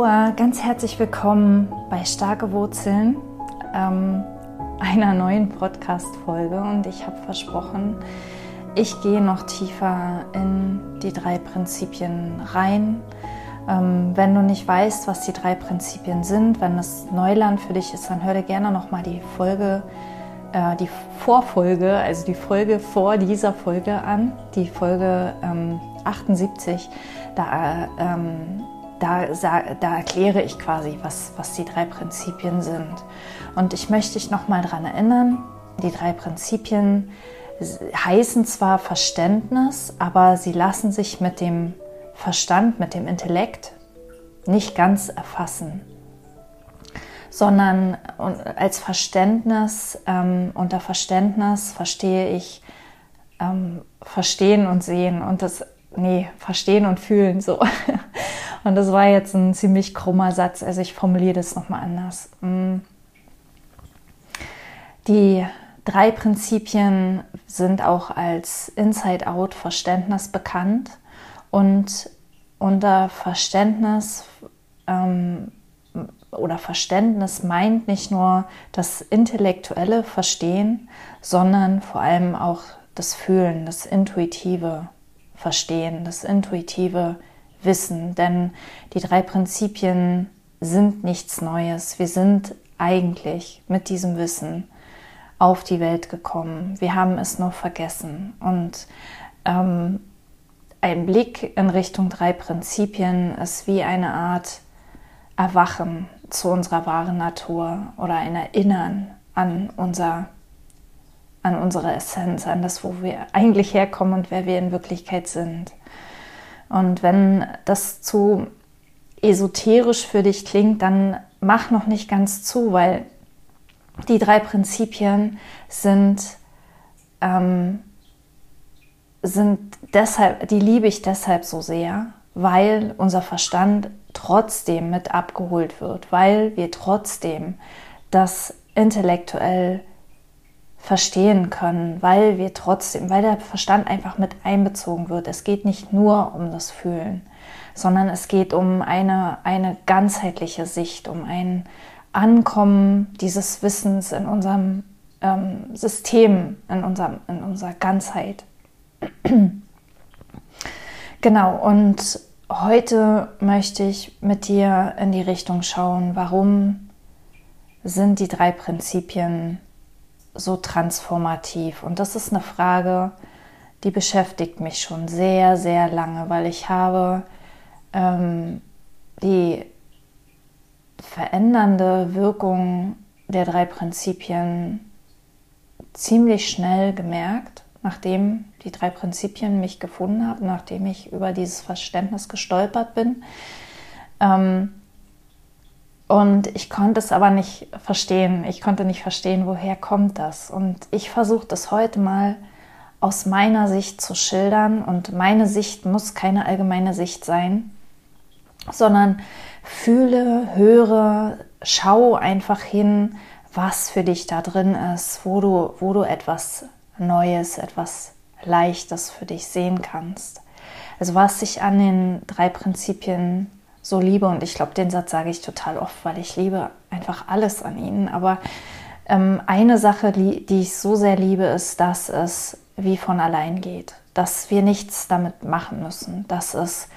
Aloha, ganz herzlich willkommen bei Starke Wurzeln, ähm, einer neuen Podcast-Folge. Und ich habe versprochen, ich gehe noch tiefer in die drei Prinzipien rein. Ähm, wenn du nicht weißt, was die drei Prinzipien sind, wenn es Neuland für dich ist, dann hör dir gerne nochmal die Folge, äh, die Vorfolge, also die Folge vor dieser Folge an, die Folge ähm, 78. Da ähm, da, da erkläre ich quasi, was, was die drei Prinzipien sind. Und ich möchte dich nochmal daran erinnern, die drei Prinzipien heißen zwar Verständnis, aber sie lassen sich mit dem Verstand, mit dem Intellekt nicht ganz erfassen, sondern als Verständnis, ähm, unter Verständnis verstehe ich ähm, verstehen und sehen und das, nee, verstehen und fühlen so. Und das war jetzt ein ziemlich krummer Satz, also ich formuliere das nochmal anders. Mm. Die drei Prinzipien sind auch als Inside-Out-Verständnis bekannt und unter Verständnis ähm, oder Verständnis meint nicht nur das intellektuelle Verstehen, sondern vor allem auch das Fühlen, das intuitive Verstehen, das intuitive Wissen, denn die drei Prinzipien sind nichts Neues. Wir sind eigentlich mit diesem Wissen auf die Welt gekommen. Wir haben es nur vergessen. Und ähm, ein Blick in Richtung drei Prinzipien ist wie eine Art Erwachen zu unserer wahren Natur oder ein Erinnern an unser an unsere Essenz, an das, wo wir eigentlich herkommen und wer wir in Wirklichkeit sind. Und wenn das zu esoterisch für dich klingt, dann mach noch nicht ganz zu, weil die drei Prinzipien sind, ähm, sind deshalb, die liebe ich deshalb so sehr, weil unser Verstand trotzdem mit abgeholt wird, weil wir trotzdem das intellektuell verstehen können, weil wir trotzdem, weil der Verstand einfach mit einbezogen wird. Es geht nicht nur um das Fühlen, sondern es geht um eine, eine ganzheitliche Sicht, um ein Ankommen dieses Wissens in unserem ähm, System, in, unserem, in unserer Ganzheit. genau, und heute möchte ich mit dir in die Richtung schauen, warum sind die drei Prinzipien so transformativ? Und das ist eine Frage, die beschäftigt mich schon sehr, sehr lange, weil ich habe ähm, die verändernde Wirkung der drei Prinzipien ziemlich schnell gemerkt, nachdem die drei Prinzipien mich gefunden haben, nachdem ich über dieses Verständnis gestolpert bin. Ähm, und ich konnte es aber nicht verstehen. Ich konnte nicht verstehen, woher kommt das. Und ich versuche das heute mal aus meiner Sicht zu schildern. Und meine Sicht muss keine allgemeine Sicht sein, sondern fühle, höre, schau einfach hin, was für dich da drin ist, wo du, wo du etwas Neues, etwas Leichtes für dich sehen kannst. Also was sich an den drei Prinzipien so liebe. Und ich glaube, den Satz sage ich total oft, weil ich liebe einfach alles an ihnen. Aber ähm, eine Sache, die, ich so sehr liebe, ist, dass es wie von allein geht. Dass wir nichts damit machen müssen. Dass es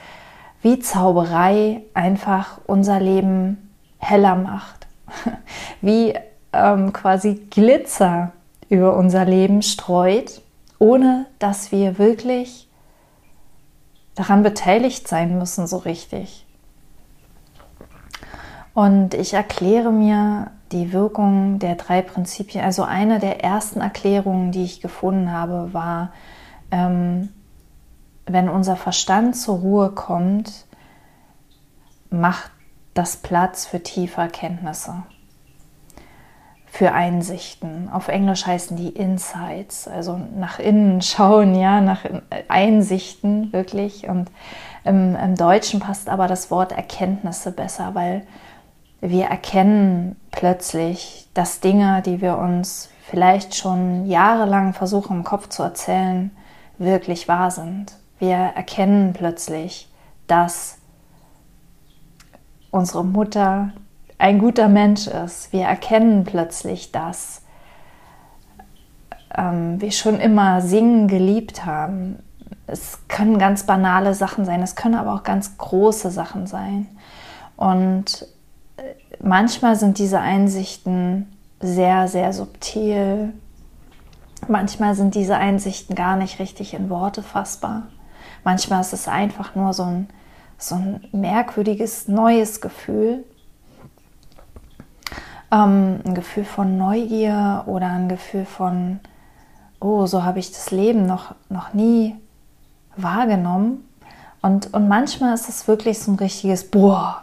wie Zauberei einfach unser Leben heller macht. wie ähm, quasi Glitzer über unser Leben streut, ohne dass wir wirklich daran beteiligt sein müssen, so richtig. Und ich erkläre mir die Wirkung der drei Prinzipien. Also eine der ersten Erklärungen, die ich gefunden habe, war, ähm, wenn unser Verstand zur Ruhe kommt, macht das Platz für tiefe Erkenntnisse, für Einsichten. Auf Englisch heißen die Insights, also nach innen schauen, ja, nach Einsichten wirklich. Und im, im Deutschen passt aber das Wort Erkenntnisse besser, weil wir erkennen plötzlich, dass Dinge, die wir uns vielleicht schon jahrelang versuchen im Kopf zu erzählen, wirklich wahr sind. Wir erkennen plötzlich, dass unsere Mutter ein guter Mensch ist. Wir erkennen plötzlich, dass ähm, wir schon immer singen geliebt haben. Es können ganz banale Sachen sein, es können aber auch ganz große Sachen sein. Und manchmal sind diese Einsichten sehr, sehr subtil. Manchmal sind diese Einsichten gar nicht richtig in Worte fassbar. Manchmal ist es einfach nur so ein, so ein merkwürdiges, neues Gefühl. Ähm, ein Gefühl von Neugier oder ein Gefühl von, oh, so habe ich das Leben noch, noch nie wahrgenommen. Und, und manchmal ist es wirklich so ein richtiges, boah,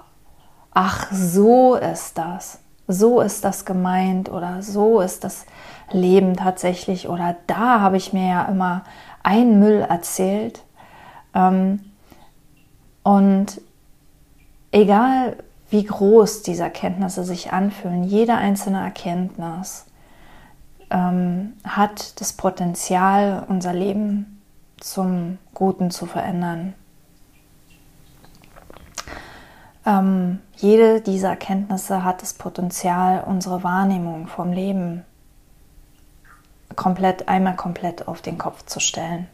ach, so ist das. So ist das gemeint oder so ist das Leben tatsächlich oder da habe ich mir ja immer einen Müll erzählt. Ähm, und egal wie groß diese Erkenntnisse sich anfühlen, jede einzelne Erkenntnis ähm, hat das Potenzial, unser Leben zum Guten zu verändern. Ähm, jede dieser Erkenntnisse hat das Potenzial, unsere Wahrnehmung vom Leben komplett, einmal komplett auf den Kopf zu stellen.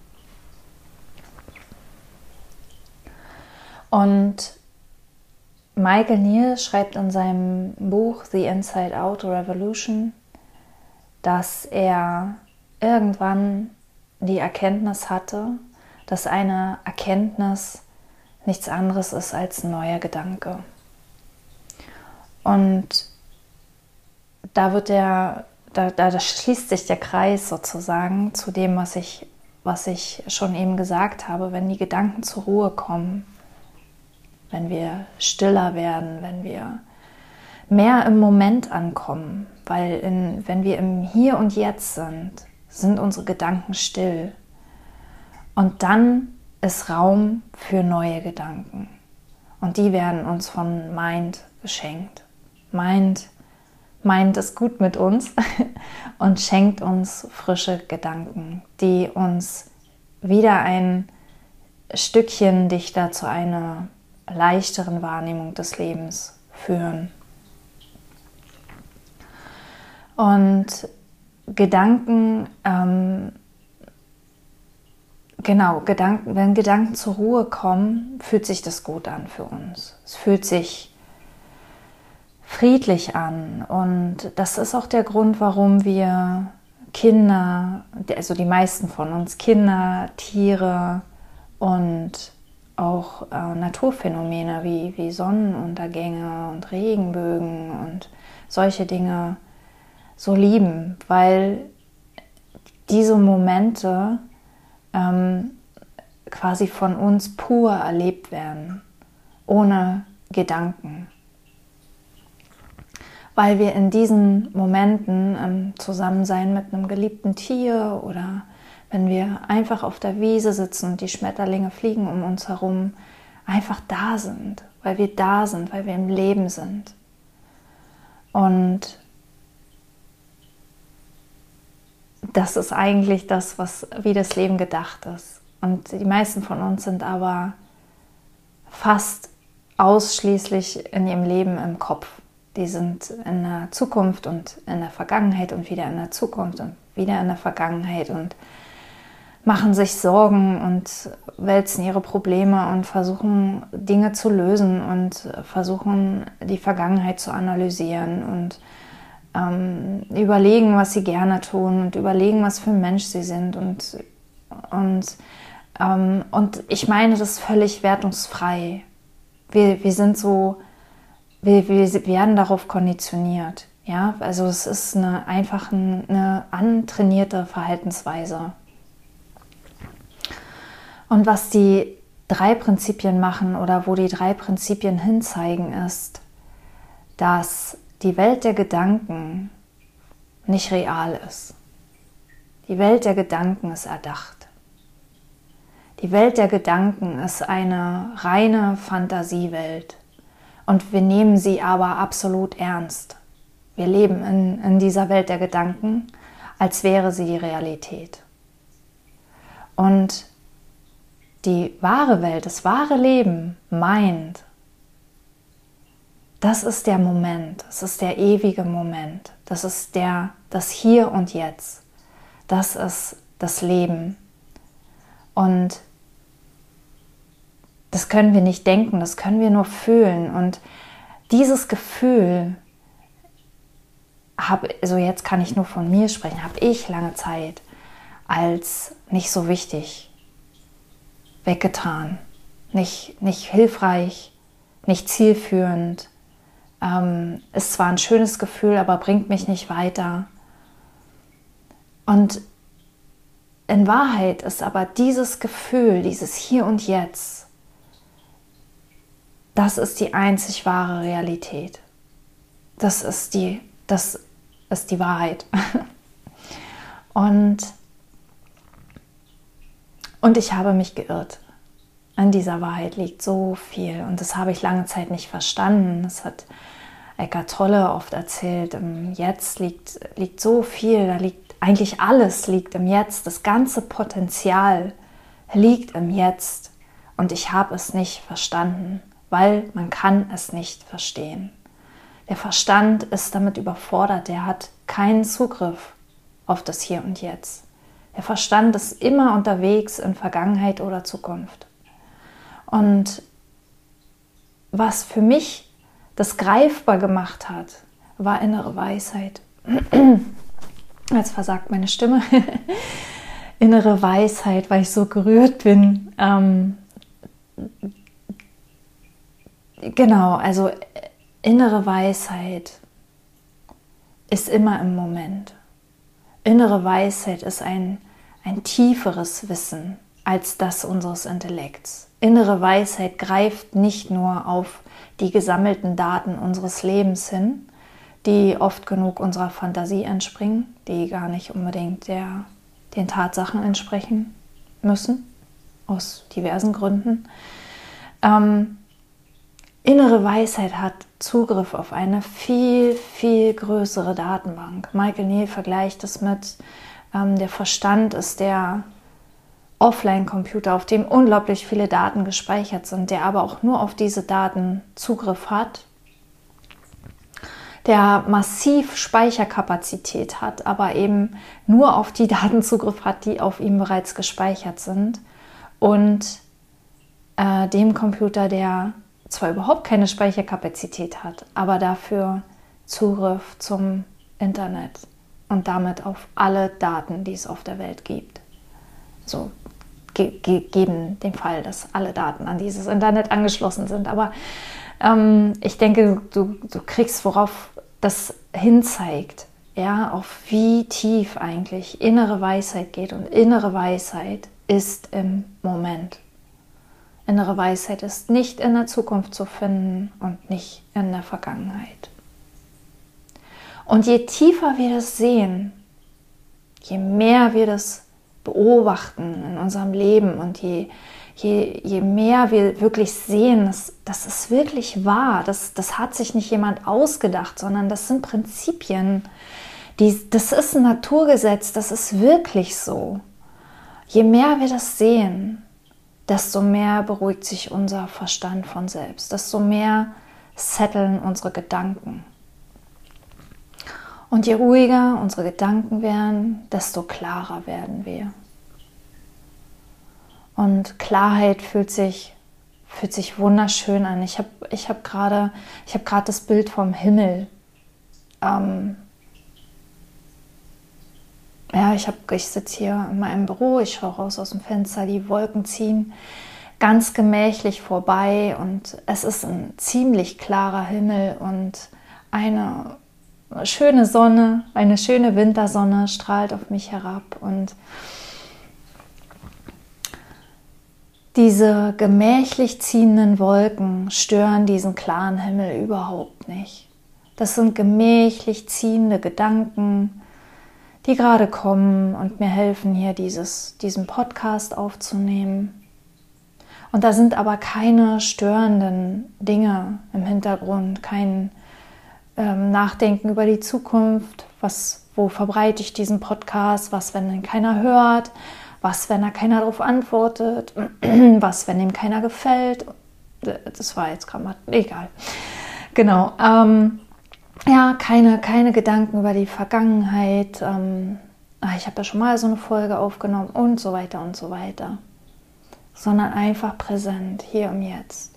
Und Michael Neal schreibt in seinem Buch The Inside Out Revolution, dass er irgendwann die Erkenntnis hatte, dass eine Erkenntnis nichts anderes ist als ein neuer Gedanke. Und da wird der, da, da schließt sich der Kreis sozusagen zu dem, was ich, was ich schon eben gesagt habe, wenn die Gedanken zur Ruhe kommen, wenn wir stiller werden, wenn wir mehr im Moment ankommen, weil in, wenn wir im Hier und Jetzt sind, sind unsere Gedanken still. Und dann ist Raum für neue Gedanken. Und die werden uns von Mind geschenkt. Mind meint es gut mit uns und schenkt uns frische Gedanken, die uns wieder ein Stückchen dichter zu einer leichteren Wahrnehmung des Lebens führen. Und Gedanken ähm, genau, Gedanken, wenn Gedanken zur Ruhe kommen, fühlt sich das gut an für uns. Es fühlt sich friedlich an. Und das ist auch der Grund, warum wir Kinder, also die meisten von uns, Kinder, Tiere und auch äh, Naturphänomene wie, wie Sonnenuntergänge und Regenbögen und solche Dinge so lieben, weil diese Momente ähm, quasi von uns pur erlebt werden, ohne Gedanken. Weil wir in diesen Momenten im Zusammensein mit einem geliebten Tier oder wenn wir einfach auf der Wiese sitzen und die Schmetterlinge fliegen um uns herum, einfach da sind, weil wir da sind, weil wir im Leben sind. Und das ist eigentlich das, was wie das Leben gedacht ist. Und die meisten von uns sind aber fast ausschließlich in ihrem Leben im Kopf. Die sind in der Zukunft und in der Vergangenheit und wieder in der Zukunft und wieder in der Vergangenheit und machen sich Sorgen und wälzen ihre Probleme und versuchen Dinge zu lösen und versuchen die Vergangenheit zu analysieren und ähm, überlegen, was sie gerne tun und überlegen, was für ein Mensch sie sind. Und, und, ähm, und ich meine, das ist völlig wertungsfrei. Wir, wir sind so, wir, wir werden darauf konditioniert. Ja, also es ist eine, einfach eine antrainierte Verhaltensweise. Und was die drei Prinzipien machen oder wo die drei Prinzipien hinzeigen, ist, dass die Welt der Gedanken nicht real ist. Die Welt der Gedanken ist erdacht. Die Welt der Gedanken ist eine reine Fantasiewelt und wir nehmen sie aber absolut ernst. Wir leben in, in dieser Welt der Gedanken, als wäre sie die Realität. Und die wahre Welt, das wahre Leben meint, das ist der Moment, das ist der ewige Moment, das ist der, das Hier und Jetzt, das ist das Leben. Und das können wir nicht denken, das können wir nur fühlen. Und dieses Gefühl habe, also jetzt kann ich nur von mir sprechen, habe ich lange Zeit als nicht so wichtig weggetan, nicht, nicht hilfreich, nicht zielführend. Ähm, ist zwar ein schönes Gefühl, aber bringt mich nicht weiter. Und in Wahrheit ist aber dieses Gefühl, dieses Hier und Jetzt, das ist die einzig wahre Realität. Das ist die, das ist die Wahrheit. Und, und ich habe mich geirrt. An dieser Wahrheit liegt so viel und das habe ich lange Zeit nicht verstanden. Das hat Eckart Tolle oft erzählt. Im Jetzt liegt, liegt so viel, da liegt eigentlich alles liegt im Jetzt. Das ganze Potenzial liegt im Jetzt und ich habe es nicht verstanden weil man kann es nicht verstehen. Der Verstand ist damit überfordert, der hat keinen Zugriff auf das Hier und Jetzt. Der Verstand ist immer unterwegs in Vergangenheit oder Zukunft. Und was für mich das greifbar gemacht hat, war innere Weisheit. Jetzt versagt meine Stimme. innere Weisheit, weil ich so gerührt bin. Ähm, Genau, also innere Weisheit ist immer im Moment. Innere Weisheit ist ein, ein tieferes Wissen als das unseres Intellekts. Innere Weisheit greift nicht nur auf die gesammelten Daten unseres Lebens hin, die oft genug unserer Fantasie entspringen, die gar nicht unbedingt der, den Tatsachen entsprechen müssen, aus diversen Gründen. Ähm, Innere Weisheit hat Zugriff auf eine viel, viel größere Datenbank. Michael Neal vergleicht es mit, ähm, der Verstand ist der Offline-Computer, auf dem unglaublich viele Daten gespeichert sind, der aber auch nur auf diese Daten Zugriff hat, der massiv Speicherkapazität hat, aber eben nur auf die Daten Zugriff hat, die auf ihm bereits gespeichert sind und äh, dem Computer, der zwar überhaupt keine Speicherkapazität hat, aber dafür Zugriff zum Internet und damit auf alle Daten, die es auf der Welt gibt. So gegeben den Fall, dass alle Daten an dieses Internet angeschlossen sind. Aber ähm, ich denke, du, du kriegst, worauf das hinzeigt, ja, auf wie tief eigentlich innere Weisheit geht. Und innere Weisheit ist im Moment. Innere Weisheit ist nicht in der Zukunft zu finden und nicht in der Vergangenheit. Und je tiefer wir das sehen, je mehr wir das beobachten in unserem Leben und je, je, je mehr wir wirklich sehen, dass, das ist wirklich wahr, das, das hat sich nicht jemand ausgedacht, sondern das sind Prinzipien, die, das ist ein Naturgesetz, das ist wirklich so. Je mehr wir das sehen, desto mehr beruhigt sich unser Verstand von selbst, desto mehr setteln unsere Gedanken. Und je ruhiger unsere Gedanken werden, desto klarer werden wir. Und Klarheit fühlt sich, fühlt sich wunderschön an. Ich habe ich hab gerade hab das Bild vom Himmel ähm, ja, ich, ich sitze hier in meinem Büro, ich schaue raus aus dem Fenster, die Wolken ziehen ganz gemächlich vorbei und es ist ein ziemlich klarer Himmel und eine schöne Sonne, eine schöne Wintersonne strahlt auf mich herab und diese gemächlich ziehenden Wolken stören diesen klaren Himmel überhaupt nicht. Das sind gemächlich ziehende Gedanken, die gerade kommen und mir helfen, hier dieses, diesen Podcast aufzunehmen. Und da sind aber keine störenden Dinge im Hintergrund, kein ähm, Nachdenken über die Zukunft, was, wo verbreite ich diesen Podcast, was, wenn ihn keiner hört, was, wenn da keiner darauf antwortet, was, wenn ihm keiner gefällt. Das war jetzt gerade mal egal. genau. Ähm, ja, keine, keine Gedanken über die Vergangenheit. Ähm, ah, ich habe ja schon mal so eine Folge aufgenommen und so weiter und so weiter. Sondern einfach präsent, hier und jetzt.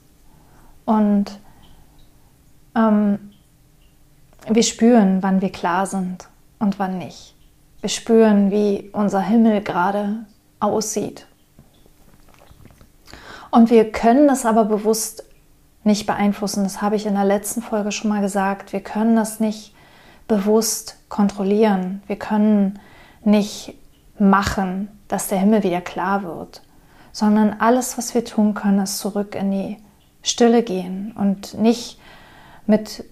Und ähm, wir spüren, wann wir klar sind und wann nicht. Wir spüren, wie unser Himmel gerade aussieht. Und wir können das aber bewusst nicht beeinflussen. Das habe ich in der letzten Folge schon mal gesagt. Wir können das nicht bewusst kontrollieren. Wir können nicht machen, dass der Himmel wieder klar wird, sondern alles, was wir tun können, ist zurück in die Stille gehen und nicht mit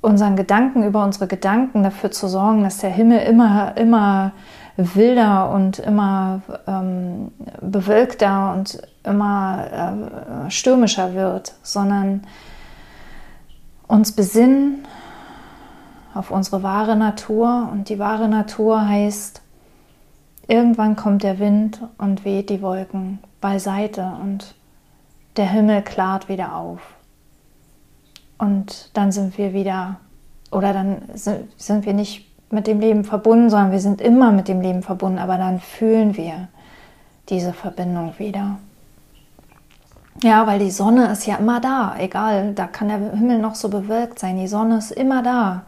unseren Gedanken über unsere Gedanken dafür zu sorgen, dass der Himmel immer, immer wilder und immer ähm, bewölkter und immer äh, stürmischer wird, sondern uns besinnen auf unsere wahre Natur. Und die wahre Natur heißt, irgendwann kommt der Wind und weht die Wolken beiseite und der Himmel klart wieder auf. Und dann sind wir wieder, oder dann sind wir nicht mit dem Leben verbunden, sondern wir sind immer mit dem Leben verbunden, aber dann fühlen wir diese Verbindung wieder. Ja, weil die Sonne ist ja immer da, egal, da kann der Himmel noch so bewölkt sein, die Sonne ist immer da.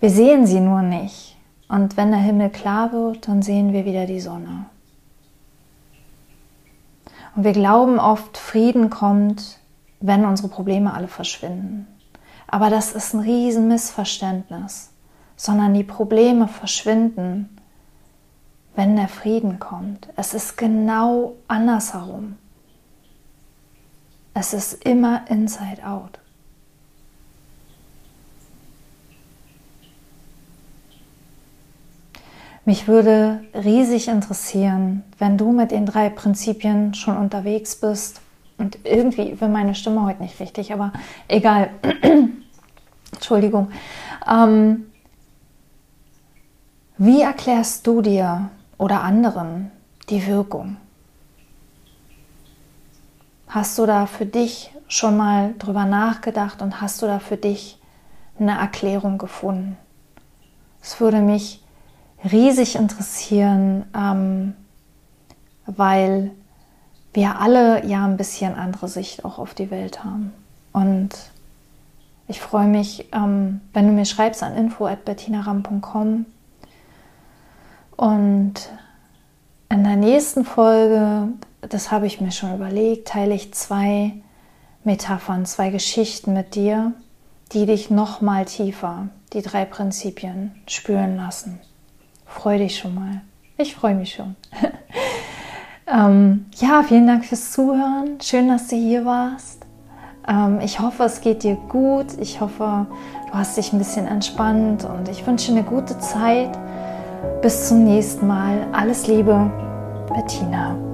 Wir sehen sie nur nicht. Und wenn der Himmel klar wird, dann sehen wir wieder die Sonne. Und wir glauben oft, Frieden kommt, wenn unsere Probleme alle verschwinden. Aber das ist ein riesen Missverständnis, sondern die Probleme verschwinden, wenn der Frieden kommt. Es ist genau andersherum. Es ist immer inside out. Mich würde riesig interessieren, wenn du mit den drei Prinzipien schon unterwegs bist und irgendwie will meine Stimme heute nicht richtig, aber egal. Entschuldigung. Ähm, wie erklärst du dir oder anderen die Wirkung? Hast du da für dich schon mal drüber nachgedacht und hast du da für dich eine Erklärung gefunden? Es würde mich riesig interessieren, ähm, weil wir alle ja ein bisschen andere Sicht auch auf die Welt haben. Und ich freue mich, ähm, wenn du mir schreibst an info.bettinaram.com. Und in der nächsten Folge, das habe ich mir schon überlegt, teile ich zwei Metaphern, zwei Geschichten mit dir, die dich noch mal tiefer, die drei Prinzipien spüren lassen. Freu dich schon mal. Ich freue mich schon. Ähm, ja, vielen Dank fürs Zuhören. Schön, dass du hier warst. Ähm, ich hoffe, es geht dir gut. Ich hoffe, du hast dich ein bisschen entspannt und ich wünsche eine gute Zeit. Bis zum nächsten Mal. Alles Liebe, Bettina.